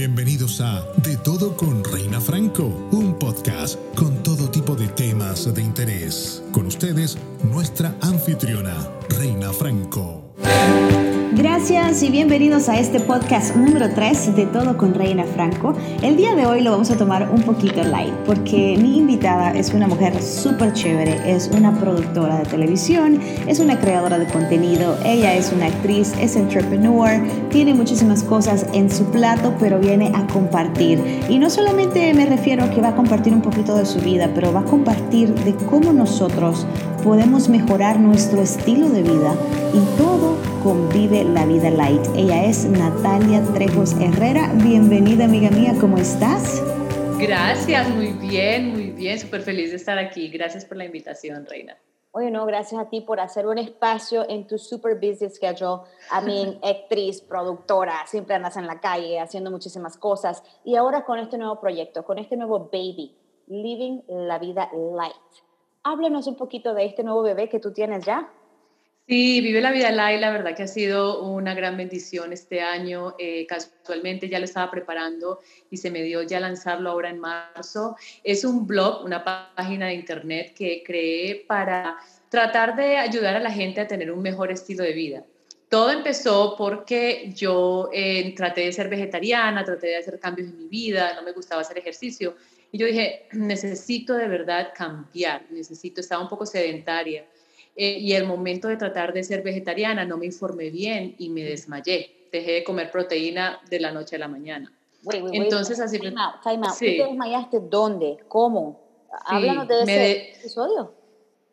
Bienvenidos a De Todo con Reina Franco, un podcast con todo tipo de temas de interés. Con ustedes, nuestra anfitriona, Reina Franco. Gracias y bienvenidos a este podcast número 3 de Todo con Reina Franco. El día de hoy lo vamos a tomar un poquito light porque mi invitada es una mujer súper chévere, es una productora de televisión, es una creadora de contenido, ella es una actriz, es entrepreneur, tiene muchísimas cosas en su plato, pero viene a compartir. Y no solamente me refiero a que va a compartir un poquito de su vida, pero va a compartir de cómo nosotros podemos mejorar nuestro estilo de vida y todo convive la vida light. Ella es Natalia Trejos Herrera. Bienvenida amiga mía, ¿cómo estás? Gracias, muy bien, muy bien, súper feliz de estar aquí. Gracias por la invitación, Reina. Oye, no, gracias a ti por hacer un espacio en tu super busy schedule. A mí, actriz, productora, siempre andas en la calle haciendo muchísimas cosas. Y ahora con este nuevo proyecto, con este nuevo baby, Living la Vida Light. Háblanos un poquito de este nuevo bebé que tú tienes ya. Sí, Vive la Vida Light, la verdad que ha sido una gran bendición este año. Eh, casualmente ya lo estaba preparando y se me dio ya lanzarlo ahora en marzo. Es un blog, una página de internet que creé para tratar de ayudar a la gente a tener un mejor estilo de vida. Todo empezó porque yo eh, traté de ser vegetariana, traté de hacer cambios en mi vida, no me gustaba hacer ejercicio. Y yo dije, necesito de verdad cambiar, necesito, estaba un poco sedentaria eh, y el momento de tratar de ser vegetariana no me informé bien y me desmayé. Dejé de comer proteína de la noche a la mañana. Entonces así... Time out, time out. te desmayaste dónde? ¿Cómo? Háblanos de ese episodio.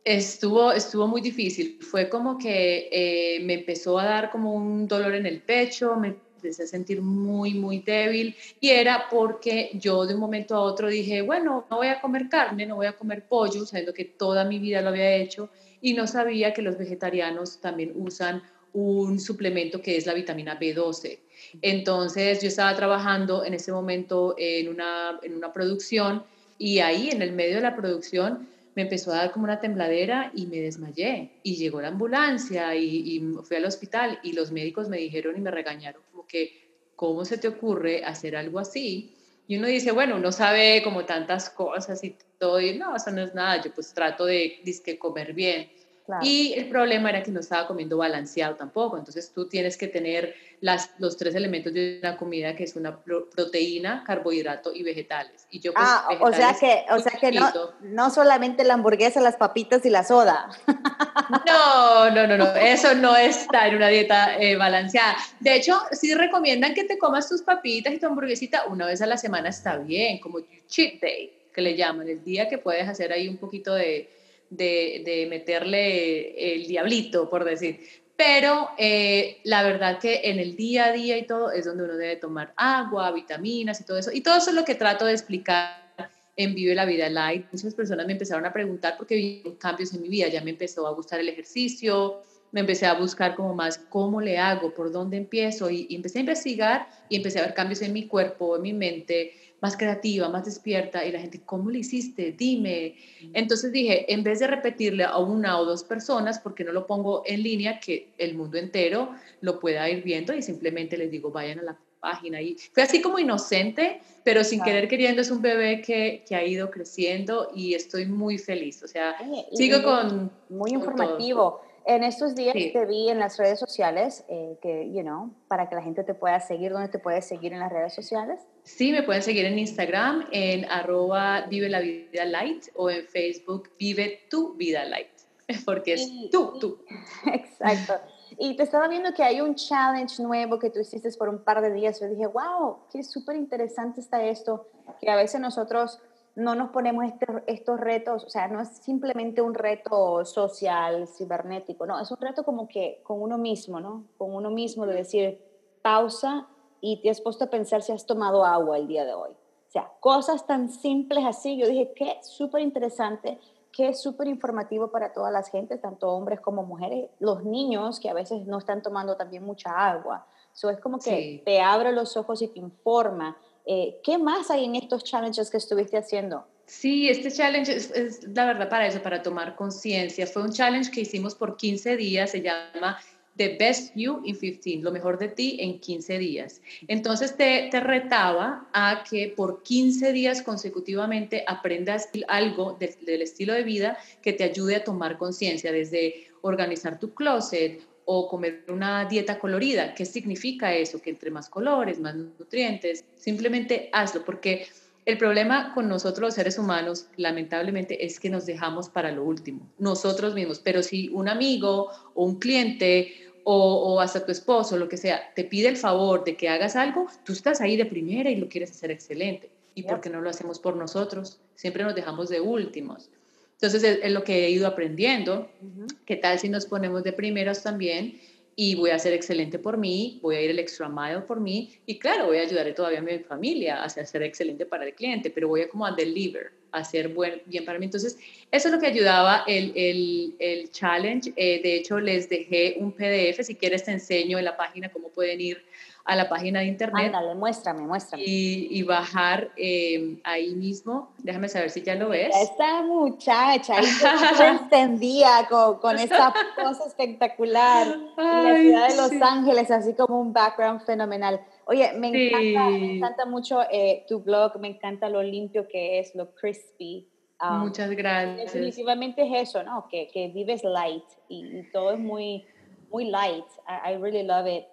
Estuvo, estuvo muy difícil. Fue como que eh, me empezó a dar como un dolor en el pecho, me empecé a sentir muy, muy débil y era porque yo de un momento a otro dije, bueno, no voy a comer carne, no voy a comer pollo, sabiendo que toda mi vida lo había hecho y no sabía que los vegetarianos también usan un suplemento que es la vitamina B12. Entonces yo estaba trabajando en ese momento en una, en una producción y ahí en el medio de la producción me empezó a dar como una tembladera y me desmayé y llegó la ambulancia y, fui al hospital y los médicos me dijeron y me regañaron como que, ¿cómo se te ocurre hacer algo así? Y uno dice, bueno, uno sabe como tantas cosas y todo, y no, eso no es nada, yo pues trato de disque comer bien. Y el problema era que no estaba comiendo balanceado tampoco, entonces tú tienes que tener las, los tres elementos de una comida que es una proteína, carbohidrato y vegetales. Y yo pues, ah, o sea que, o sea que no, no solamente la hamburguesa, las papitas y la soda. No, no, no, no, eso no está en una dieta eh, balanceada. De hecho, sí recomiendan que te comas tus papitas y tu hamburguesita una vez a la semana, está bien, como cheat day, que le llaman, el día que puedes hacer ahí un poquito de de, meterle el diablito, por decir. Pero eh, la verdad que en el día a día y todo es donde uno debe tomar agua, vitaminas y todo eso. Y todo eso es lo que trato de explicar en Vive la Vida Light. Muchas personas me empezaron a preguntar porque vi cambios en mi vida. Ya me empezó a gustar el ejercicio, me empecé a buscar como más cómo le hago, por dónde empiezo y, y empecé a investigar y empecé a ver cambios en mi cuerpo, en mi mente más creativa, más despierta y la gente, ¿cómo lo hiciste? Dime. Entonces dije, en vez de repetirle a una o dos personas, porque no lo pongo en línea, que el mundo entero lo pueda ir viendo y simplemente les digo, vayan a la página. Y fue así como inocente, pero sin querer queriendo es un bebé que, que, ha ido creciendo y estoy muy feliz. O sea, sigo con... Muy informativo. En estos días te vi en las redes sociales, eh, que, you know, para que la gente te pueda seguir, ¿dónde te puedes seguir en las redes sociales? Sí, me pueden seguir en Instagram, en arroba vive la vida light, o en Facebook vive tu vida light, porque es tú, tú. Exacto. Y te estaba viendo que hay un challenge nuevo que tú hiciste por un par de días. Yo dije, wow, qué súper interesante está esto, que a veces nosotros no nos ponemos este, estos retos, o sea, no es simplemente un reto social, cibernético, no, es un reto como que con uno mismo, ¿no? Con uno mismo de decir, pausa y te has puesto a pensar si has tomado agua el día de hoy. O sea, cosas tan simples así, yo dije, qué súper interesante, qué súper informativo para todas las gentes, tanto hombres como mujeres, los niños que a veces no están tomando también mucha agua. Eso es como que te abre los ojos y te informa eh, ¿Qué más hay en estos challenges que estuviste haciendo? Sí, este challenge es, la verdad para eso, para tomar conciencia. Fue un challenge que hicimos por 15 días, se llama The Best You in 15, lo mejor de ti en 15 días. Entonces te, te retaba a que por 15 días consecutivamente aprendas algo del estilo de vida que te ayude a tomar conciencia, desde organizar tu closet o comer una dieta colorida. ¿Qué significa eso? Que entre más colores, más nutrientes, simplemente hazlo, porque el problema con nosotros los seres humanos, lamentablemente, es que nos dejamos para lo último, nosotros mismos. Pero si un amigo o un cliente o, hasta tu esposo, lo que sea, te pide el favor de que hagas algo, tú estás ahí de primera y lo quieres hacer excelente. ¿Y por qué no lo hacemos por nosotros? Siempre nos dejamos de últimos. Entonces es, lo que he ido aprendiendo. ¿Qué tal si nos ponemos de primeros también? Y voy a ser excelente por mí, voy a ir el extra mile por mí y claro, voy a ayudar todavía a mi familia a ser excelente para el cliente, pero voy a como a deliver, a hacer buen, bien para mí. Entonces, eso es lo que ayudaba el, el, el challenge. Eh, de hecho, les dejé un PDF, si quieres te enseño en la página cómo pueden ir a la página de internet. Ándale, muéstrame, muéstrame. Y, y bajar eh, ahí mismo. Déjame saber si ya lo ves. Esta muchacha se encendía con, con esta cosa espectacular. la ciudad de Los Ángeles, así como un background fenomenal. Oye, me encanta, me encanta mucho eh, tu blog, me encanta lo limpio que es, lo crispy. Um, Muchas gracias. Definitivamente es eso, ¿no? Que, que vives light y, todo es muy, muy light. I, I really love it.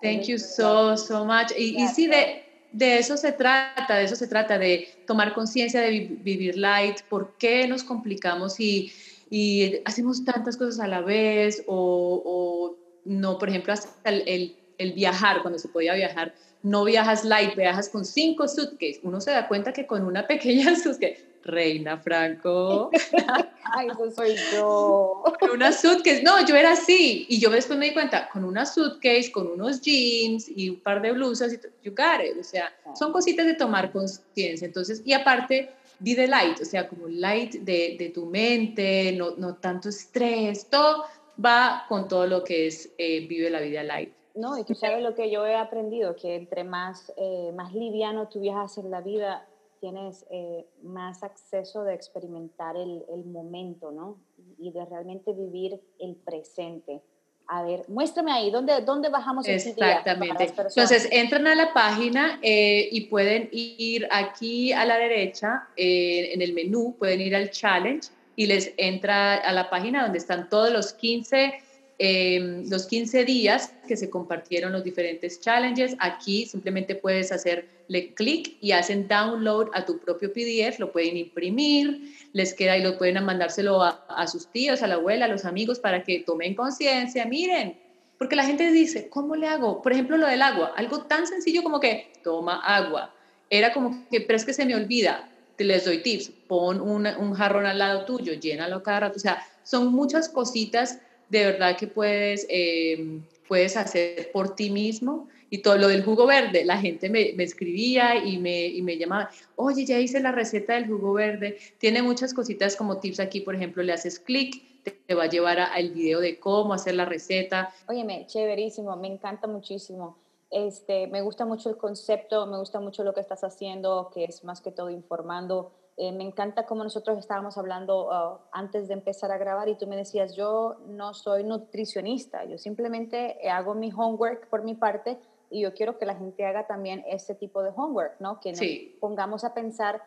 Thank you so, so much. Y, y sí, de, de, eso se trata, de eso se trata, de tomar conciencia de vivir light, por qué nos complicamos y, y, hacemos tantas cosas a la vez o, o no, por ejemplo, hasta el, el, viajar, cuando se podía viajar, no viajas light, viajas con cinco suitcases. Uno se da cuenta que con una pequeña suitcase, Reina Franco. Ay, eso soy yo. Una suitcase. No, yo era así. Y yo después me di cuenta, con una suitcase, con unos jeans y un par de blusas, y you got it. O sea, son cositas de tomar conciencia. Entonces, y aparte, be the light, o sea, como light de, de tu mente, no, no, tanto estrés, todo va con todo lo que es eh, vive la vida light. No, y tú sabes lo que yo he aprendido, que entre más, eh, más liviano tú viajas en la vida, tienes eh, más acceso de experimentar el, el, momento, ¿no? Y de realmente vivir el presente. A ver, muéstrame ahí, ¿dónde, dónde bajamos Exactamente. Entonces, entran a la página eh, y pueden ir aquí a la derecha, eh, en el menú, pueden ir al challenge y les entra a la página donde están todos los 15 Em, los 15 días que se compartieron los diferentes challenges. Aquí simplemente puedes hacerle clic y hacen download a tu propio PDF, lo pueden imprimir, les queda y lo pueden mandárselo a, sus tíos, a la abuela, a los amigos para que tomen conciencia. Miren, porque la gente dice, ¿cómo le hago? Por ejemplo, lo del agua, algo tan sencillo como que toma agua. Era como que, pero es que se me olvida, te les doy tips, pon un jarrón al lado tuyo, llénalo cada rato. O sea, son muchas cositas de verdad que puedes, eh, puedes hacer por ti mismo. Y todo lo del jugo verde, la gente me, me escribía y me, y me, llamaba, oye, ya hice la receta del jugo verde. Tiene muchas cositas como tips aquí, por ejemplo, le haces clic, te, va a llevar al video de cómo hacer la receta. Óyeme, chéverísimo, me encanta muchísimo. Este, me gusta mucho el concepto, me gusta mucho lo que estás haciendo, que es más que todo informando eh, me encanta como nosotros estábamos hablando uh, antes de empezar a grabar y tú me decías, yo no soy nutricionista, yo simplemente hago mi homework por mi parte y yo quiero que la gente haga también ese tipo de homework, ¿no? Que nos pongamos a pensar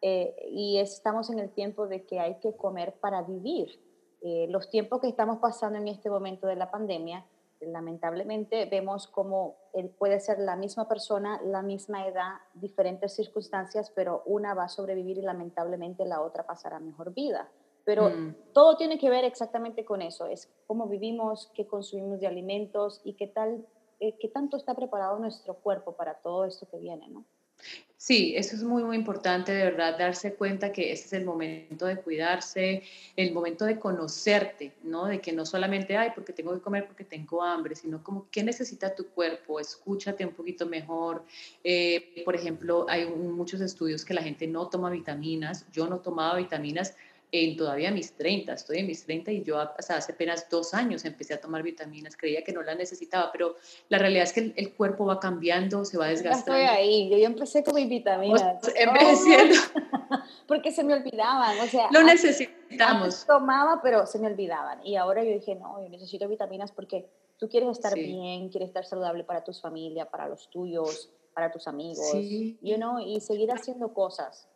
eh, y estamos en el tiempo de que hay que comer para vivir. Eh, los tiempos que estamos pasando en este momento de la pandemia, lamentablemente vemos como él puede ser la misma persona, la misma edad, diferentes circunstancias, pero una va a sobrevivir y lamentablemente la otra pasará mejor vida. Pero mm. todo tiene que ver exactamente con eso, es cómo vivimos, qué consumimos de alimentos y qué tal, eh, qué tanto está preparado nuestro cuerpo para todo esto que viene, ¿no? Sí, eso es muy, muy importante, de verdad, darse cuenta que ese es el momento de cuidarse, el momento de conocerte, ¿no? De que no solamente, ay, porque tengo que comer porque tengo hambre, sino como, ¿qué necesita tu cuerpo? Escúchate un poquito mejor. Eh, por ejemplo, hay muchos estudios que la gente no toma vitaminas. Yo no tomaba vitaminas en todavía mis 30, estoy en mis 30 y yo hace apenas dos años empecé a tomar vitaminas, creía que no las necesitaba, pero la realidad es que el, cuerpo va cambiando, se va desgastando. Ya estoy ahí, yo empecé con mis vitaminas. Empecé Porque se me olvidaban, o sea. Lo necesitamos. tomaba, pero se me olvidaban. Y ahora yo dije, no, yo necesito vitaminas porque Tú quieres estar bien, quieres estar saludable para tu familia, para los tuyos, para tus amigos, you know, y seguir haciendo cosas.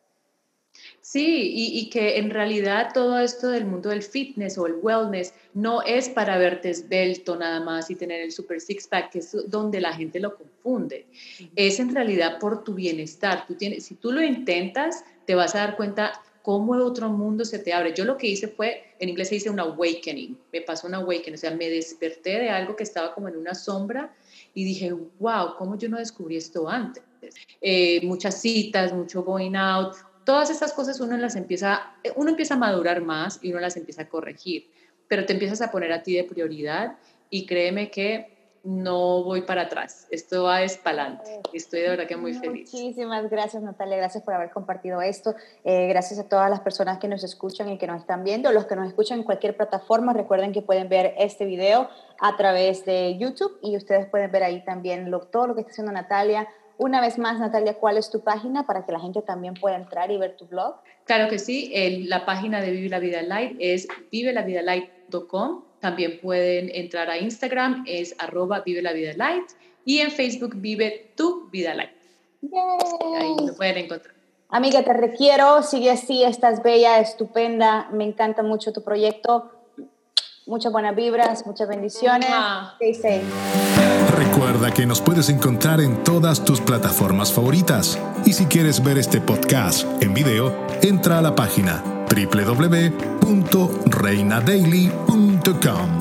Sí, y, que en realidad todo esto del mundo del fitness o el wellness no es para verte esbelto nada más y tener el super six pack, que es donde la gente lo confunde. Es en realidad por tu bienestar. Tú tienes, si tú lo intentas, te vas a dar cuenta cómo otro mundo se te abre. Yo lo que hice fue, en inglés se dice un awakening, me pasó un awakening, o sea, me desperté de algo que estaba como en una sombra y dije, wow, ¿cómo yo no descubrí esto antes? Eh, muchas citas, mucho going out, todas estas cosas uno las empieza, eh, uno empieza a madurar más y uno las empieza a corregir, pero te empiezas a poner a ti de prioridad y créeme que no voy para atrás, esto va es para adelante. Estoy de verdad que muy feliz. Muchísimas gracias Natalia, gracias por haber compartido esto, eh, gracias a todas las personas que nos escuchan y que nos están viendo, los que nos escuchan en cualquier plataforma, recuerden que pueden ver este video a través de YouTube y ustedes pueden ver ahí también lo, todo lo que está haciendo Natalia, una vez más, Natalia, ¿cuál es tu página para que la gente también pueda entrar y ver tu blog? Claro que sí, la página de Vive la Vida Light es vivelavidalight.com. También pueden entrar a Instagram, es arroba Vive la Vida Light. Y en Facebook, Vive tu Vida Light. Ahí lo pueden encontrar. Amiga, te requiero, sigue así, estás bella, estupenda, me encanta mucho tu proyecto. Muchas buenas vibras, muchas bendiciones. Recuerda que nos puedes encontrar en todas tus plataformas favoritas. Y si quieres ver este podcast en video, entra a la página www.reinadaily.com.